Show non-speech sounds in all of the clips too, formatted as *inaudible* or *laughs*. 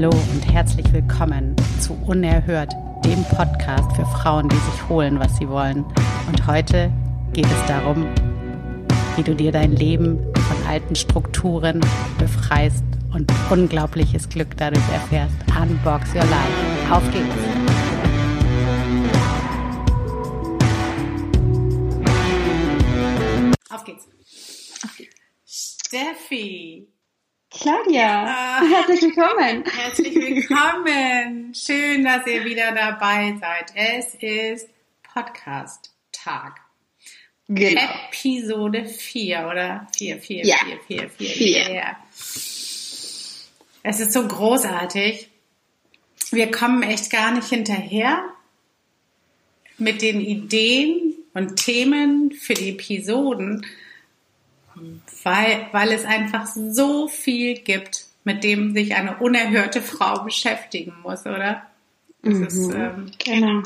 Hallo und herzlich willkommen zu Unerhört, dem Podcast für Frauen, die sich holen, was sie wollen. Und heute geht es darum, wie du dir dein Leben von alten Strukturen befreist und unglaubliches Glück dadurch erfährst. Unbox Your Life. Auf geht's! Auf geht's. Steffi. Claudia, ah, herzlich willkommen. Herzlich willkommen. Schön, dass ihr wieder dabei seid. Es ist Podcast-Tag. Genau. Episode 4 oder 4, 4, ja. 4, 4, 4, 4. Yeah. Es ist so großartig. Wir kommen echt gar nicht hinterher mit den Ideen und Themen für die Episoden weil, weil es einfach so viel gibt, mit dem sich eine unerhörte Frau beschäftigen muss, oder? Mhm. Ist, ähm, genau.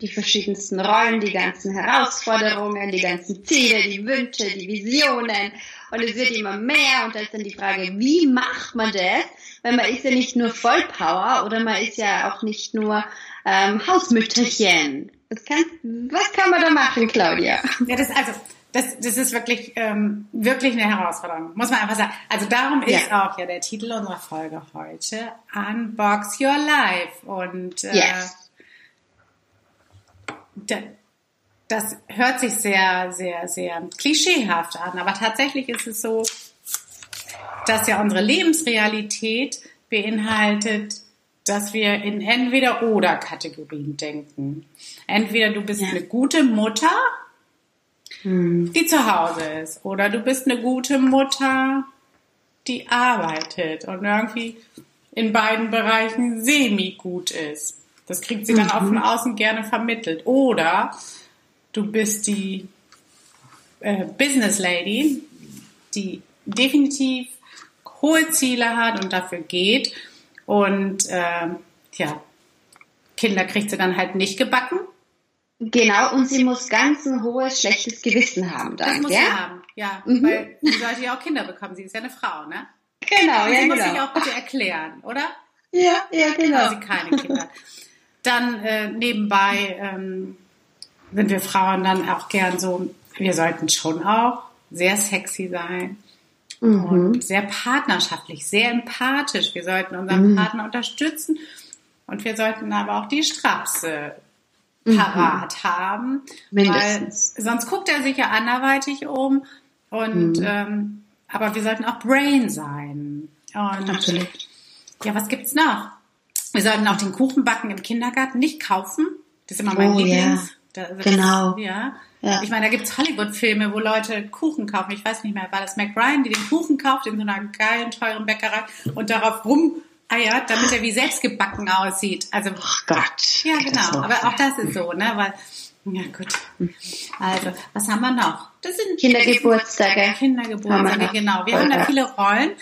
Die verschiedensten Rollen, die ganzen Herausforderungen, die ganzen Ziele, die Wünsche, die Visionen. Und es wird immer mehr. Und da ist dann die Frage, wie macht man das? Weil man ist ja nicht nur Vollpower oder man ist ja auch nicht nur ähm, Hausmütterchen. Was kann, was kann man da machen, Claudia? Ja, das also das, das ist wirklich, ähm, wirklich eine Herausforderung, muss man einfach sagen. Also darum ja. ist auch ja der Titel unserer Folge heute Unbox Your Life. Und äh, yes. das hört sich sehr, sehr, sehr klischeehaft an, aber tatsächlich ist es so, dass ja unsere Lebensrealität beinhaltet, dass wir in entweder oder Kategorien denken. Entweder du bist ja. eine gute Mutter hm. die zu Hause ist. Oder du bist eine gute Mutter, die arbeitet und irgendwie in beiden Bereichen semi-gut ist. Das kriegt sie dann mhm. auch von außen gerne vermittelt. Oder du bist die äh, Business Lady, die definitiv hohe Ziele hat und dafür geht. Und äh, ja, Kinder kriegt sie dann halt nicht gebacken. Genau, und sie muss ganz ein hohes, schlechtes Gewissen haben dann. Das muss ja? sie haben, ja. Mhm. Weil sie sollte ja auch Kinder bekommen. Sie ist ja eine Frau, ne? Genau, und ja, sie genau. muss sich auch bitte erklären, oder? Ja, ja, genau. Weil sie keine Kinder Dann äh, nebenbei ähm, sind wir Frauen dann auch gern so, wir sollten schon auch sehr sexy sein. Mhm. Und sehr partnerschaftlich, sehr empathisch. Wir sollten unseren mhm. Partner unterstützen und wir sollten aber auch die Strapse. Parat mhm. haben. Mindestens. Weil sonst guckt er sich ja anderweitig um. Und mhm. ähm, aber wir sollten auch Brain sein. Und Natürlich. Ja, was gibt's noch? Wir sollten auch den Kuchen backen im Kindergarten nicht kaufen. Das ist immer mein oh, Lieblings. Ja. Da, genau. Ja. ja. Ich meine, da gibt's Hollywood-Filme, wo Leute Kuchen kaufen. Ich weiß nicht mehr, war das Mac Ryan, die den Kuchen kauft in so einer geilen, teuren Bäckerei und darauf rum eiert, damit er wie selbst gebacken aussieht. Also, oh Gott. Ja, genau. Aber auch das ist so, ne? Weil, ja gut. Also, was haben wir noch? Das sind Kindergeburtstage. Kindergeburtstage, genau. Wir haben da viele Rollen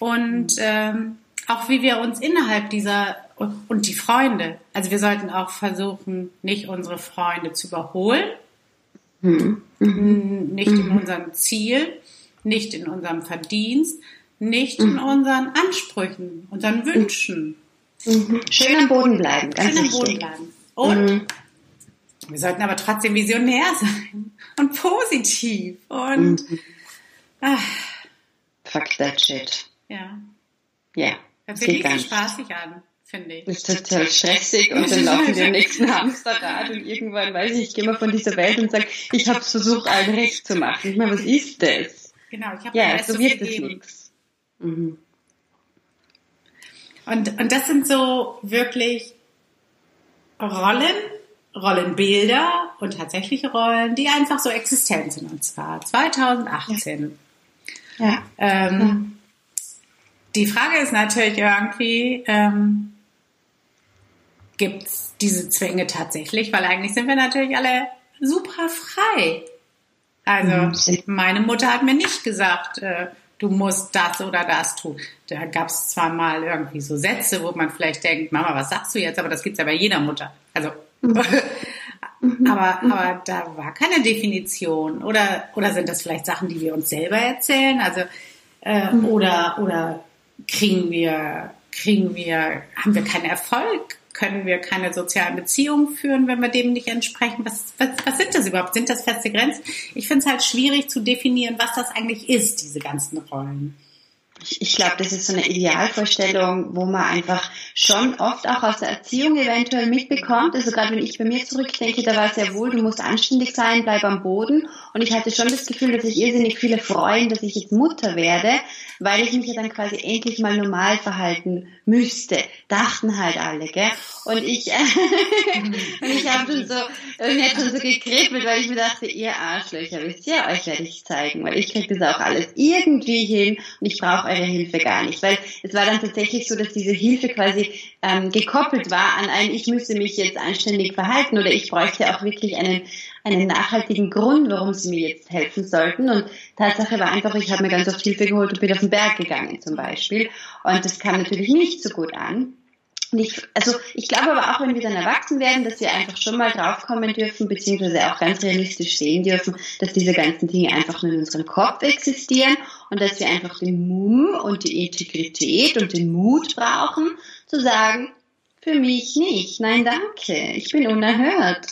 und ähm, auch wie wir uns innerhalb dieser und die Freunde. Also wir sollten auch versuchen, nicht unsere Freunde zu überholen, mhm. Mhm. nicht in mhm. unserem Ziel, nicht in unserem Verdienst, nicht in mhm. unseren Ansprüchen, unseren Wünschen. Mhm. Schön am Boden bleiben, ganz Schön am Boden bleiben. Und mhm. wir sollten aber trotzdem visionär *laughs* sein und positiv und mhm. ach. Fuck that shit. Ja. Ja. Yeah. Das nicht so spaßig an, finde ich. Das ist total stressig und dann *laughs* laufen wir im nächsten Hamsterrad und irgendwann weiß ich, ich gehe mal von dieser Welt und sage, ich habe versucht, allen recht zu machen. Ich meine, was ist das? Genau, ich habe ja, so wird es nichts. Mhm. Und, und das sind so wirklich Rollen, Rollenbilder und tatsächliche Rollen, die einfach so existent sind. Und zwar 2018. Ja. ja. Ähm, ja. Die Frage ist natürlich irgendwie, ähm, gibt es diese Zwänge tatsächlich? Weil eigentlich sind wir natürlich alle super frei. Also mhm. meine Mutter hat mir nicht gesagt, äh, du musst das oder das tun. Da gab es zwar mal irgendwie so Sätze, wo man vielleicht denkt, Mama, was sagst du jetzt? Aber das gibt's ja bei jeder Mutter. Also, mhm. *laughs* aber, aber da war keine Definition. Oder, oder sind das vielleicht Sachen, die wir uns selber erzählen? Also, äh, mhm. oder, oder kriegen wir, kriegen wir, haben wir keinen Erfolg? Können wir keine sozialen Beziehungen führen, wenn wir dem nicht entsprechen? Was, was, was sind das überhaupt? Sind das feste Grenzen? Ich finde es halt schwierig zu definieren, was das eigentlich ist, diese ganzen Rollen ich, ich glaube, das ist so eine Idealvorstellung, wo man einfach schon oft auch aus der Erziehung eventuell mitbekommt. Also gerade wenn ich bei mir zurückdenke, da war es ja wohl, du musst anständig sein, bleib am Boden. Und ich hatte schon das Gefühl, dass sich irrsinnig viele freuen, dass ich jetzt Mutter werde, weil ich mich ja dann quasi endlich mal normal verhalten müsste. Dachten halt alle, gell? Und ich, *laughs* und ich habe schon so, irgendwie hat schon so gekribbelt, weil ich mir dachte, ihr Arschlöcher, wisst ihr, euch werde ich zeigen, weil ich kriege das auch alles irgendwie hin und ich brauche eure Hilfe gar nicht. Weil es war dann tatsächlich so, dass diese Hilfe quasi ähm, gekoppelt war an ein, ich müsste mich jetzt anständig verhalten oder ich bräuchte auch wirklich einen, einen nachhaltigen Grund, warum sie mir jetzt helfen sollten. Und Tatsache war einfach, ich habe mir ganz oft Hilfe geholt und bin auf den Berg gegangen zum Beispiel. Und das kam natürlich nicht so gut an. Und ich, also ich glaube aber auch, wenn wir dann erwachsen werden, dass wir einfach schon mal draufkommen dürfen, beziehungsweise auch ganz realistisch sehen dürfen, dass diese ganzen Dinge einfach nur in unserem Kopf existieren und dass wir einfach den Mumm und die Integrität und den Mut brauchen, zu sagen, für mich nicht, nein danke, ich bin unerhört.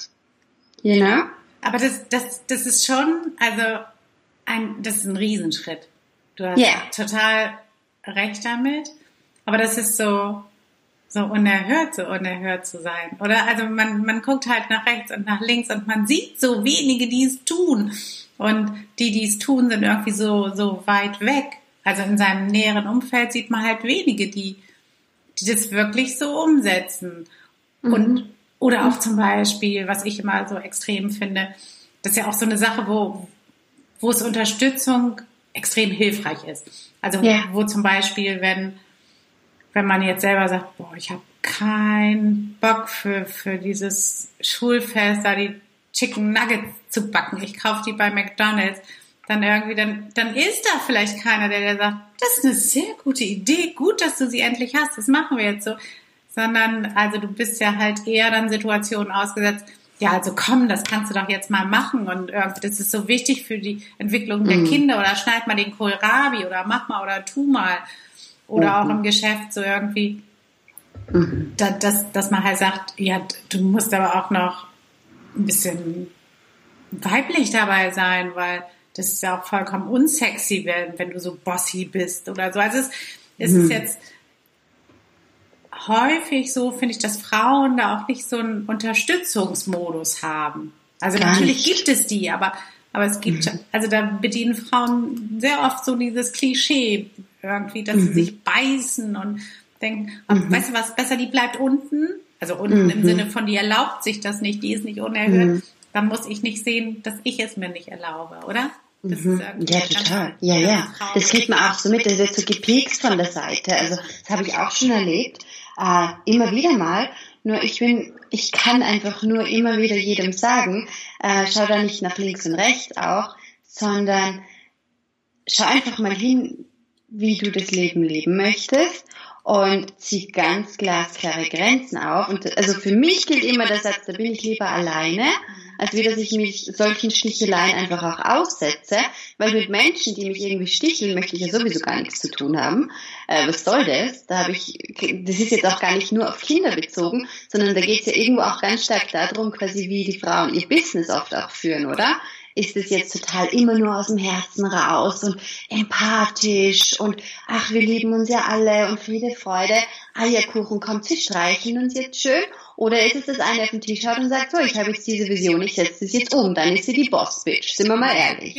You know? Aber das, das, das ist schon, also ein, das ist ein Riesenschritt. Du hast yeah. total recht damit. Aber das ist so, so unerhört, so unerhört zu sein. Oder also man, man guckt halt nach rechts und nach links und man sieht so wenige, die es tun. Und die, die es tun, sind irgendwie so, so weit weg. Also in seinem näheren Umfeld sieht man halt wenige, die, die das wirklich so umsetzen. Mhm. Und, oder auch zum Beispiel, was ich immer so extrem finde, das ist ja auch so eine Sache, wo, wo es Unterstützung extrem hilfreich ist. Also yeah. wo zum Beispiel, wenn wenn man jetzt selber sagt, boah, ich habe keinen Bock für, für dieses Schulfest, da die Chicken Nuggets zu backen, ich kaufe die bei McDonalds, dann irgendwie, dann, dann ist da vielleicht keiner, der, der sagt, das ist eine sehr gute Idee, gut, dass du sie endlich hast, das machen wir jetzt so. Sondern, also du bist ja halt eher dann Situationen ausgesetzt, ja, also komm, das kannst du doch jetzt mal machen. Und irgendwie, das ist so wichtig für die Entwicklung der mhm. Kinder. Oder schneid mal den Kohlrabi oder mach mal oder tu mal. Oder mhm. auch im Geschäft so irgendwie, mhm. da, dass, dass man halt sagt, ja, du musst aber auch noch ein bisschen weiblich dabei sein, weil das ist ja auch vollkommen unsexy, wenn, wenn du so bossy bist oder so. Also es, es mhm. ist jetzt häufig so, finde ich, dass Frauen da auch nicht so einen Unterstützungsmodus haben. Also Gar natürlich nicht. gibt es die, aber, aber es gibt, mhm. also da bedienen Frauen sehr oft so dieses Klischee, irgendwie, dass mhm. sie sich beißen und denken, mhm. weißt du was, besser die bleibt unten, also unten mhm. im Sinne von, die erlaubt sich das nicht, die ist nicht unerhört, mhm. dann muss ich nicht sehen, dass ich es mir nicht erlaube, oder? Mhm. ja, total. Ja, ja. Das kriegt man auch so mit. Das wird so gepiekst von der Seite. Also, das habe ich auch schon erlebt. Äh, immer wieder mal. Nur ich bin, ich kann einfach nur immer wieder jedem sagen, äh, schau da nicht nach links und rechts auch, sondern schau einfach mal hin, wie du das Leben leben möchtest und zieh ganz glasklare Grenzen auf. Und also für mich gilt immer der Satz, da bin ich lieber alleine, als wie dass ich mich solchen Sticheleien einfach auch aussetze, weil mit Menschen, die mich irgendwie sticheln, möchte ich ja sowieso gar nichts zu tun haben. Äh, was soll das? Da habe ich, das ist jetzt auch gar nicht nur auf Kinder bezogen, sondern da geht es ja irgendwo auch ganz stark darum, quasi wie die Frauen ihr Business oft auch führen, oder? Ist es jetzt total immer nur aus dem Herzen raus und empathisch und ach, wir lieben uns ja alle und Friede, Freude, Eierkuchen kommt, sie streicheln uns jetzt schön. Oder ist es das eine auf den Tisch hat und sagt, so, ich habe jetzt diese Vision, ich setze das jetzt um, dann ist sie die Boss-Bitch, sind wir mal ehrlich.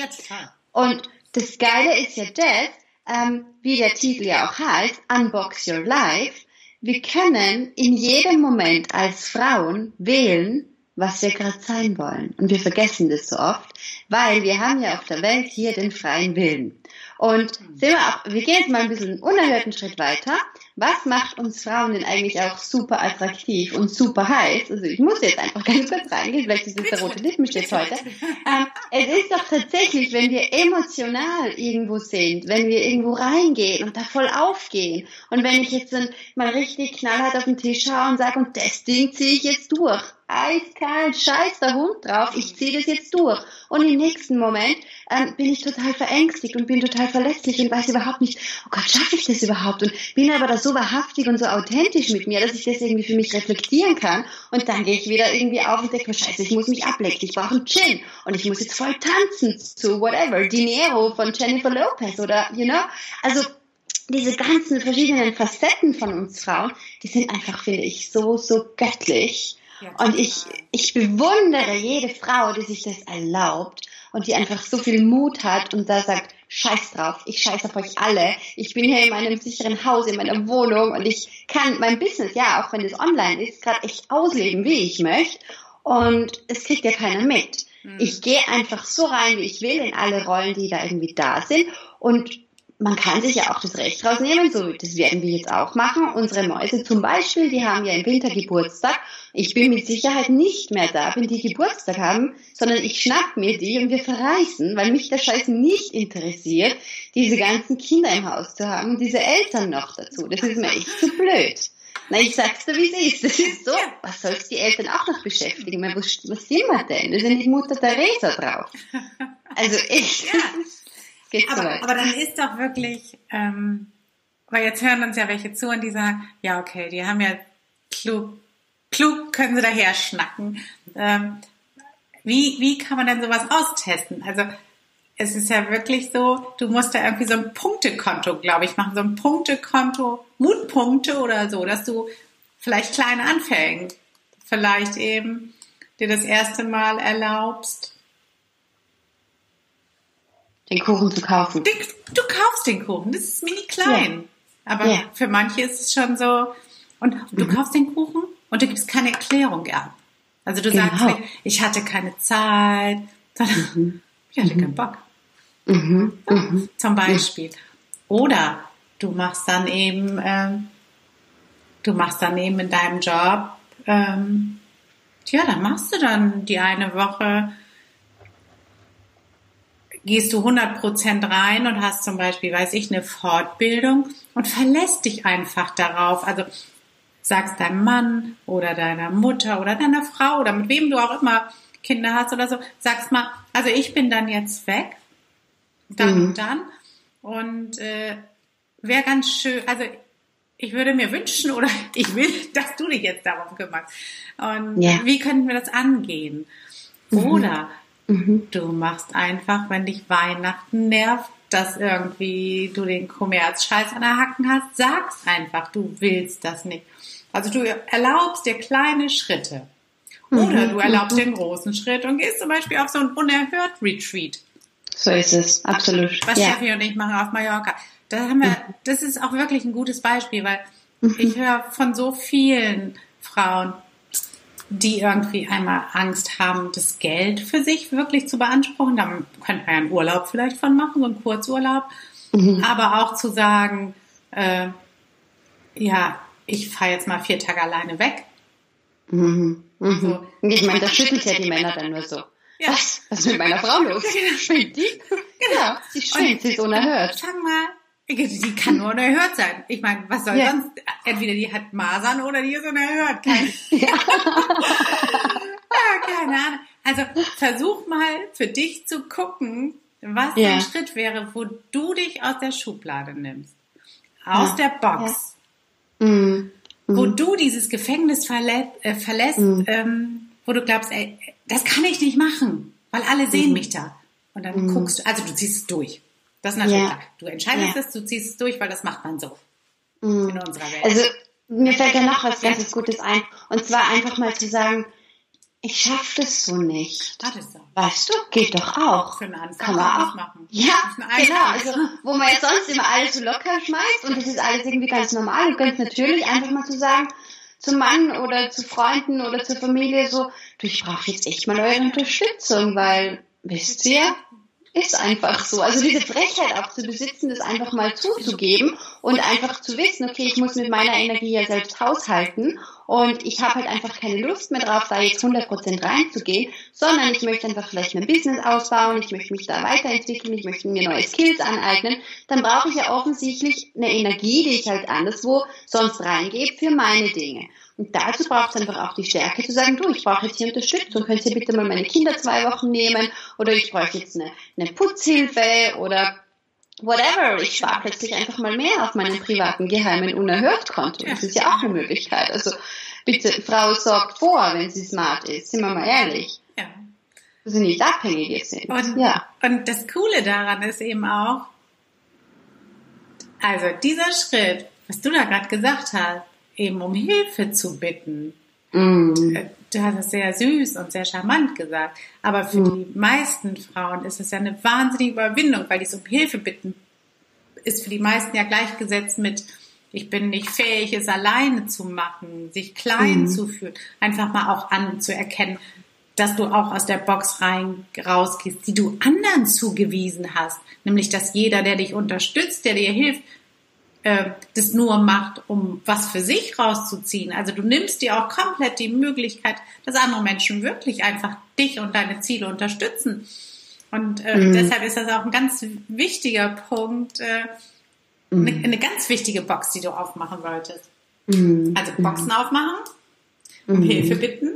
Und das Geile ist ja das, ähm, wie der Titel ja auch heißt, Unbox Your Life, wir können in jedem Moment als Frauen wählen, was wir gerade sein wollen. Und wir vergessen das so oft, weil wir haben ja auf der Welt hier den freien Willen. Und sehen wir auch, wir gehen jetzt mal ein bisschen einen unerhörten Schritt weiter. Was macht uns Frauen denn eigentlich auch super attraktiv und super heiß? Also ich muss jetzt einfach ganz kurz reingehen, vielleicht ist es der rote Lippenstift heute. Ähm, es ist doch tatsächlich, wenn wir emotional irgendwo sind, wenn wir irgendwo reingehen und da voll aufgehen und wenn ich jetzt dann mal richtig knallhart auf den Tisch schaue und sage, und das Ding ziehe ich jetzt durch, eiskalt, scheiß der Hund drauf, ich ziehe das jetzt durch. Und im nächsten Moment ähm, bin ich total verängstigt und bin total verletzlich und weiß überhaupt nicht, oh Gott, schaffe ich das überhaupt? Und bin aber da so wahrhaftig und so authentisch mit mir, dass ich das irgendwie für mich reflektieren kann. Und dann gehe ich wieder irgendwie auf und denke mir, scheiße, ich muss mich ablecken, ich brauche einen Gin und ich muss jetzt voll tanzen zu whatever, Dinero von Jennifer Lopez oder, you know, also diese ganzen verschiedenen Facetten von uns Frauen, die sind einfach, finde ich, so, so göttlich. Und ich, ich bewundere jede Frau, die sich das erlaubt und die einfach so viel Mut hat und da sagt, scheiß drauf, ich scheiß auf euch alle. Ich bin hier in meinem sicheren Haus, in meiner Wohnung und ich kann mein Business, ja, auch wenn es online ist, gerade echt ausleben, wie ich möchte. Und es kriegt ja keiner mit. Mhm. Ich gehe einfach so rein, wie ich will, in alle Rollen, die da irgendwie da sind. Und man kann sich ja auch das Recht rausnehmen, so das werden wir jetzt auch machen. Unsere Mäuse zum Beispiel, die haben ja im Winter Geburtstag. Ich bin mit Sicherheit nicht mehr da, wenn die Geburtstag haben, sondern ich schnapp mir die und wir verreisen, weil mich der Scheiß nicht interessiert, diese ganzen Kinder im Haus zu haben und diese Eltern noch dazu. Das ist mir echt zu blöd. Na, ich sag's dir, wie es ist. Das ist so. Was soll's die Eltern auch noch beschäftigen? Meine, was, was sind wir denn? Da sind die Mutter Teresa drauf. Also echt. Ja geht aber, so aber dann ist doch wirklich, ähm, weil jetzt hören uns ja welche zu und die sagen, ja okay, die haben ja klug, klug können sie daher schnacken. Ähm, wie, wie kann man denn sowas austesten? Also es ist ja wirklich so, du musst da irgendwie so ein Punktekonto, glaube ich, machen, so ein Punktekonto, Mutpunkte oder so, dass du vielleicht klein anfängst, vielleicht eben dir das erste Mal erlaubst, den Kuchen zu kaufen. Den, du kaufst den Kuchen, das ist mini klein. Ja. Aber ja. für manche ist es schon so, und du mhm. kaufst den Kuchen und du gibst keine Erklärung ab. Also du genau. sagst, ich hatte keine Zeit, sondern mhm. *laughs* ich hatte mhm. keinen Bock. Mhm. Ja, mhm. zum Beispiel. Oder du machst dann eben, ähm, du machst dann eben in deinem Job, ähm, ja, dann machst du dann die eine Woche gehst du 100% rein und hast zum Beispiel, weiß ich, eine Fortbildung und verlässt dich einfach darauf. Also sagst deinem Mann oder deiner Mutter oder deiner Frau oder mit wem du auch immer Kinder hast oder so, sagst mal, also ich bin dann jetzt weg, dann mhm. und dann und äh, wäre ganz schön, also ich würde mir wünschen oder *laughs* ich will, dass du dich jetzt darum kümmerst. Und yeah. wie könnten wir das angehen? Mhm. Oder Mhm. Du machst einfach, wenn dich Weihnachten nervt, dass irgendwie du den Kommerzscheiß an der Hacken hast, sagst einfach, du willst das nicht. Also du erlaubst dir kleine Schritte. Oder mhm. du erlaubst dir einen großen Schritt und gehst zum Beispiel auf so ein unerhört Retreat. So ist es, absolut. Was ja. Steffi und ich machen auf Mallorca. Da haben wir, mhm. das ist auch wirklich ein gutes Beispiel, weil mhm. ich höre von so vielen Frauen, die irgendwie einmal Angst haben, das Geld für sich wirklich zu beanspruchen. Da könnte man ja einen Urlaub vielleicht von machen, so einen Kurzurlaub. Mhm. Aber auch zu sagen, äh, ja, ich fahre jetzt mal vier Tage alleine weg. Mhm. Mhm. Also, ich meine, das schüttelt ja die Männer dann nur so. Ja. Was? Was ist mit meiner *laughs* Frau los? Schwimmt die? Genau. Sie schwimmt, sie ist unerhört. Sag mal, die kann nur unerhört sein. Ich meine, was soll ja. sonst? Entweder die hat Masern oder die ist unerhört. Kein, *laughs* ja. *laughs* ja, keine Ahnung. Also versuch mal für dich zu gucken, was ja. ein Schritt wäre, wo du dich aus der Schublade nimmst. Aus der Box. Mhm. Wo mhm. du dieses Gefängnis verlä äh, verlässt, mhm. ähm, wo du glaubst, ey, das kann ich nicht machen, weil alle sehen mhm. mich da. Und dann mhm. guckst du, also du ziehst es durch. Das ist natürlich ja. klar. Du entscheidest ja. es, du ziehst es durch, weil das macht man so mhm. in unserer Welt. Also mir fällt da noch was ganz Gutes ein. Und zwar einfach mal zu sagen, ich schaffe das so nicht. Das ist so. Weißt du, geht doch auch. Für einen Anfang kann man auch machen. Ja, genau. Also, wo man jetzt sonst immer alles so locker schmeißt und das ist alles irgendwie ganz normal und ganz natürlich, einfach mal zu sagen, zum Mann oder zu Freunden oder zur Familie so, du, ich brauche jetzt echt mal eure Unterstützung, weil, wisst ihr, ist einfach so. Also diese Frechheit auch zu besitzen, das einfach mal zuzugeben und einfach zu wissen, okay, ich muss mit meiner Energie ja selbst haushalten. Und ich habe halt einfach keine Lust mehr drauf, da jetzt 100% reinzugehen, sondern ich möchte einfach vielleicht mein Business ausbauen, ich möchte mich da weiterentwickeln, ich möchte mir neue Skills aneignen, dann brauche ich ja offensichtlich eine Energie, die ich halt anderswo sonst reingebe für meine Dinge. Und dazu braucht es einfach auch die Stärke zu sagen, du, ich brauche jetzt hier Unterstützung, könnt ihr bitte mal meine Kinder zwei Wochen nehmen? Oder ich brauche jetzt eine, eine Putzhilfe oder whatever, ich spare plötzlich einfach mal mehr auf meinem privaten, geheimen, unerhört Konto. Das ist ja auch eine Möglichkeit. Also bitte, Frau sorgt vor, wenn sie smart ist, sind wir mal ehrlich. Ja. Dass sie nicht abhängig sind. Und, ja. und das Coole daran ist eben auch, also dieser Schritt, was du da gerade gesagt hast, eben um Hilfe zu bitten, Mm. Du hast es sehr süß und sehr charmant gesagt. Aber für mm. die meisten Frauen ist es ja eine wahnsinnige Überwindung, weil dieses um Hilfe bitten ist für die meisten ja gleichgesetzt mit, ich bin nicht fähig, es alleine zu machen, sich klein mm. zu fühlen, einfach mal auch anzuerkennen, dass du auch aus der Box rein rausgehst, die du anderen zugewiesen hast, nämlich dass jeder, der dich unterstützt, der dir hilft, äh, das nur macht, um was für sich rauszuziehen. Also du nimmst dir auch komplett die Möglichkeit, dass andere Menschen wirklich einfach dich und deine Ziele unterstützen. Und äh, mhm. deshalb ist das auch ein ganz wichtiger Punkt, äh, mhm. eine, eine, ganz wichtige Box, die du aufmachen wolltest. Mhm. Also Boxen aufmachen, um mhm. Hilfe bitten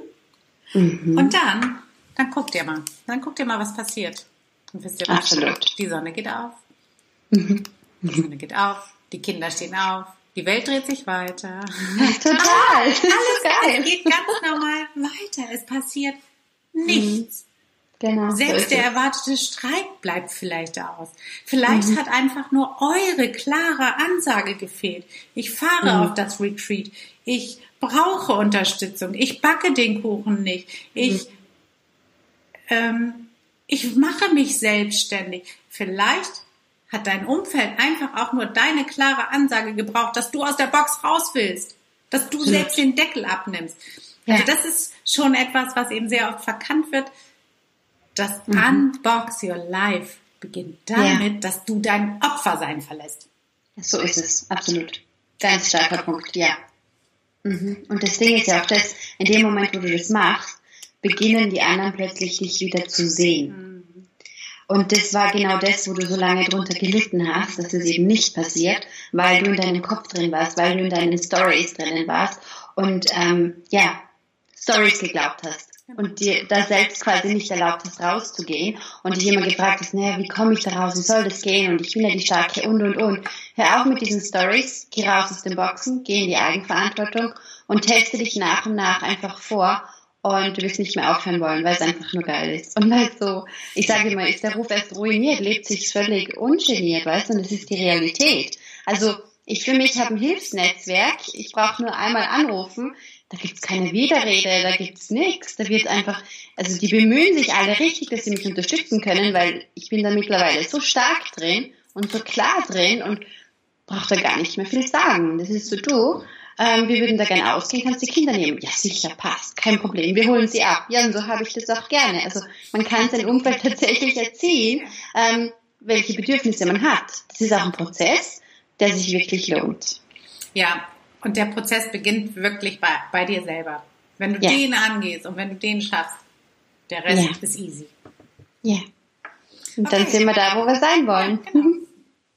mhm. und dann, dann guck dir mal, dann guck dir mal, was passiert. Und wisst ihr was? Absolut. Die Sonne geht auf. Mhm. Die Sonne geht auf die Kinder stehen auf, die Welt dreht sich weiter. *laughs* Total. Alles, alles geil. Es geht ganz normal weiter. Es passiert nichts. Mhm. Genau. Selbst der erwartete Streik bleibt vielleicht aus. Vielleicht mhm. hat einfach nur eure klare Ansage gefehlt. Ich fahre mhm. auf das Retreat. Ich brauche Unterstützung. Ich backe den Kuchen nicht. Ich, mhm. ähm, ich mache mich selbstständig. Vielleicht hat dein Umfeld einfach auch nur deine klare Ansage gebraucht, dass du aus der Box raus willst, dass du selbst den Deckel abnimmst. Also das ist schon etwas, was eben sehr oft verkannt wird. Das mhm. Unbox Your Life beginnt damit, ja. dass du dein Opfersein verlässt. So ist es, absolut. Ganz starker Punkt, ja. Mhm. Und das Ding ist ja auch das, in dem Moment, wo du das machst, beginnen die anderen plötzlich dich wieder zu sehen. Mhm. Und das war genau das, wo du so lange drunter gelitten hast, dass es eben nicht passiert, weil du in deinem Kopf drin warst, weil du in deinen Stories drinnen warst und ähm, ja, Stories geglaubt hast. Und dir da selbst quasi nicht erlaubt hast, rauszugehen und dich immer gefragt hast, naja, wie komme ich da raus, wie soll das gehen? Und ich bin ja die Starke und und und. Hör auf mit diesen Stories, geh raus aus den Boxen, geh in die Eigenverantwortung und teste dich nach und nach einfach vor und du wirst nicht mehr aufhören wollen, weil es einfach nur geil ist. Und weil so, ich sage immer, ist der Ruf erst ruiniert, lebt sich völlig ungeniert, weißt du, und das ist die Realität. Also ich für mich habe ein Hilfsnetzwerk, ich brauche nur einmal anrufen, da gibt's keine Widerrede, da gibt's nichts, da wird einfach, also die bemühen sich alle richtig, dass sie mich unterstützen können, weil ich bin da mittlerweile so stark drin und so klar drin und brauche da gar nicht mehr viel sagen. Das ist so du ähm, wir würden da gerne ausgehen, kannst du die Kinder nehmen? Ja, sicher, passt, kein Problem, wir holen sie ab. Ja, und so habe ich das auch gerne. Also man kann sein Umfeld tatsächlich erziehen, ähm, welche Bedürfnisse man hat. Das ist auch ein Prozess, der sich wirklich lohnt. Ja, und der Prozess beginnt wirklich bei, bei dir selber. Wenn du ja. den angehst und wenn du den schaffst, der Rest ja. ist easy. Ja. Und okay. dann sind wir da, wo wir sein wollen. Ja, genau.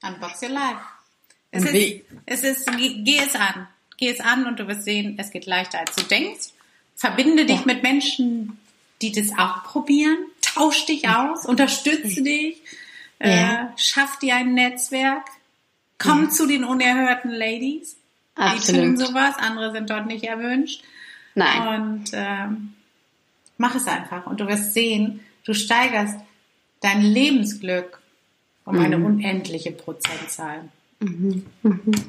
Unbox your life. Es ist, es ist, geh es an. Geh es an und du wirst sehen, es geht leichter als du denkst. Verbinde dich ja. mit Menschen, die das auch probieren. Tausch dich aus, unterstütze dich, ja. äh, schaff dir ein Netzwerk. Komm ja. zu den unerhörten Ladies. Absolut. Die tun sowas, andere sind dort nicht erwünscht. Nein. Und ähm, mach es einfach und du wirst sehen, du steigerst dein Lebensglück um mhm. eine unendliche Prozentzahl. Mhm.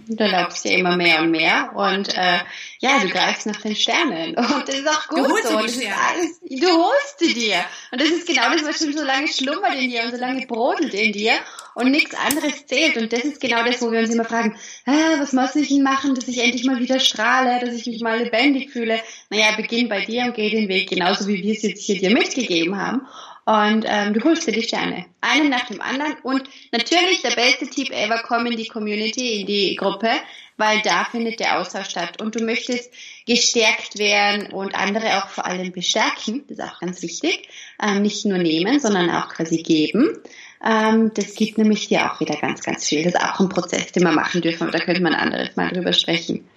Du erlaubst dir immer mehr und mehr und äh, ja, du greifst nach den Sternen *laughs* und das ist auch gut du so. Das ist alles, du holst sie dir und das ist genau das, was schon so lange schlummert in dir und so lange brodelt in dir und nichts anderes zählt und das ist genau das, wo wir uns immer fragen, ah, was muss ich denn machen, dass ich endlich mal wieder strahle, dass ich mich mal lebendig fühle. Naja, beginn bei dir und geh den Weg genauso, wie wir es jetzt hier dir mitgegeben haben Und ähm, du holst dir die Sterne, einen nach dem anderen. Und natürlich der beste Tipp ever, komm in die Community, in die Gruppe, weil da findet der Austausch statt. Und du möchtest gestärkt werden und andere auch vor allem bestärken. Das ist auch ganz wichtig. Ähm, nicht nur nehmen, sondern auch quasi geben. Ähm, das gibt nämlich dir auch wieder ganz, ganz viel. Das ist auch ein Prozess, den wir machen dürfen. Aber da könnte man anderes mal drüber sprechen.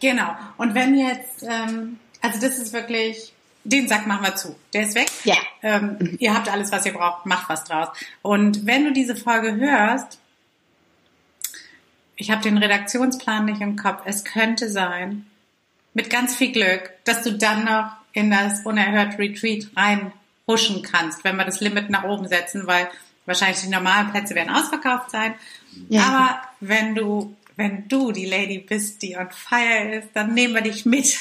Genau. Und wenn jetzt, ähm, also das ist wirklich den Sack machen wir zu. Der ist weg. Ja. Ähm, ihr habt alles, was ihr braucht. Macht was draus. Und wenn du diese Folge hörst, ich habe den Redaktionsplan nicht im Kopf. Es könnte sein, mit ganz viel Glück, dass du dann noch in das Unerhört Retreat reinhuschen kannst, wenn wir das Limit nach oben setzen, weil wahrscheinlich die normalen Plätze werden ausverkauft sein. Ja. Aber wenn du, wenn du die Lady bist, die on fire ist, dann nehmen wir dich mit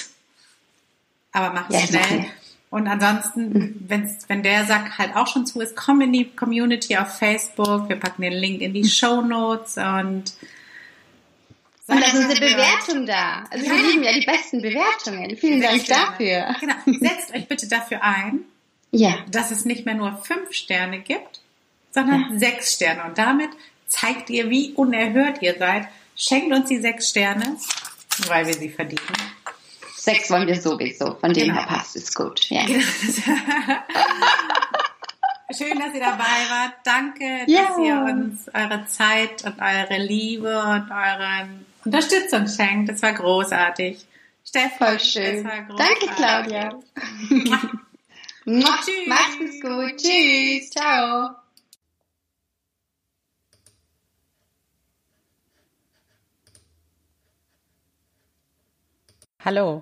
aber mach es ja, schnell. Und ansonsten, mhm. wenn's, wenn der Sack halt auch schon zu ist, komm in die Community auf Facebook. Wir packen den Link in die mhm. Show Notes und und da ist eine Bewertung da. Also wir lieben ja die besten Bewertungen. Vielen Dank dafür. Genau. Setzt euch bitte dafür ein, ja. dass es nicht mehr nur fünf Sterne gibt, sondern ja. sechs Sterne. Und damit zeigt ihr, wie unerhört ihr seid. Schenkt uns die sechs Sterne, weil wir sie verdienen. Sex wollen wir sowieso. Von dem genau. her passt es gut. Ja. Genau. *laughs* Schön, dass ihr dabei wart. Danke, ja. dass ihr uns eure Zeit und eure Liebe und eure Unterstützung schenkt. Das war großartig. Stefan, Voll schön. Danke, Claudia. *laughs* Tschüss. Macht es gut. Tschüss. Ciao. Hallo.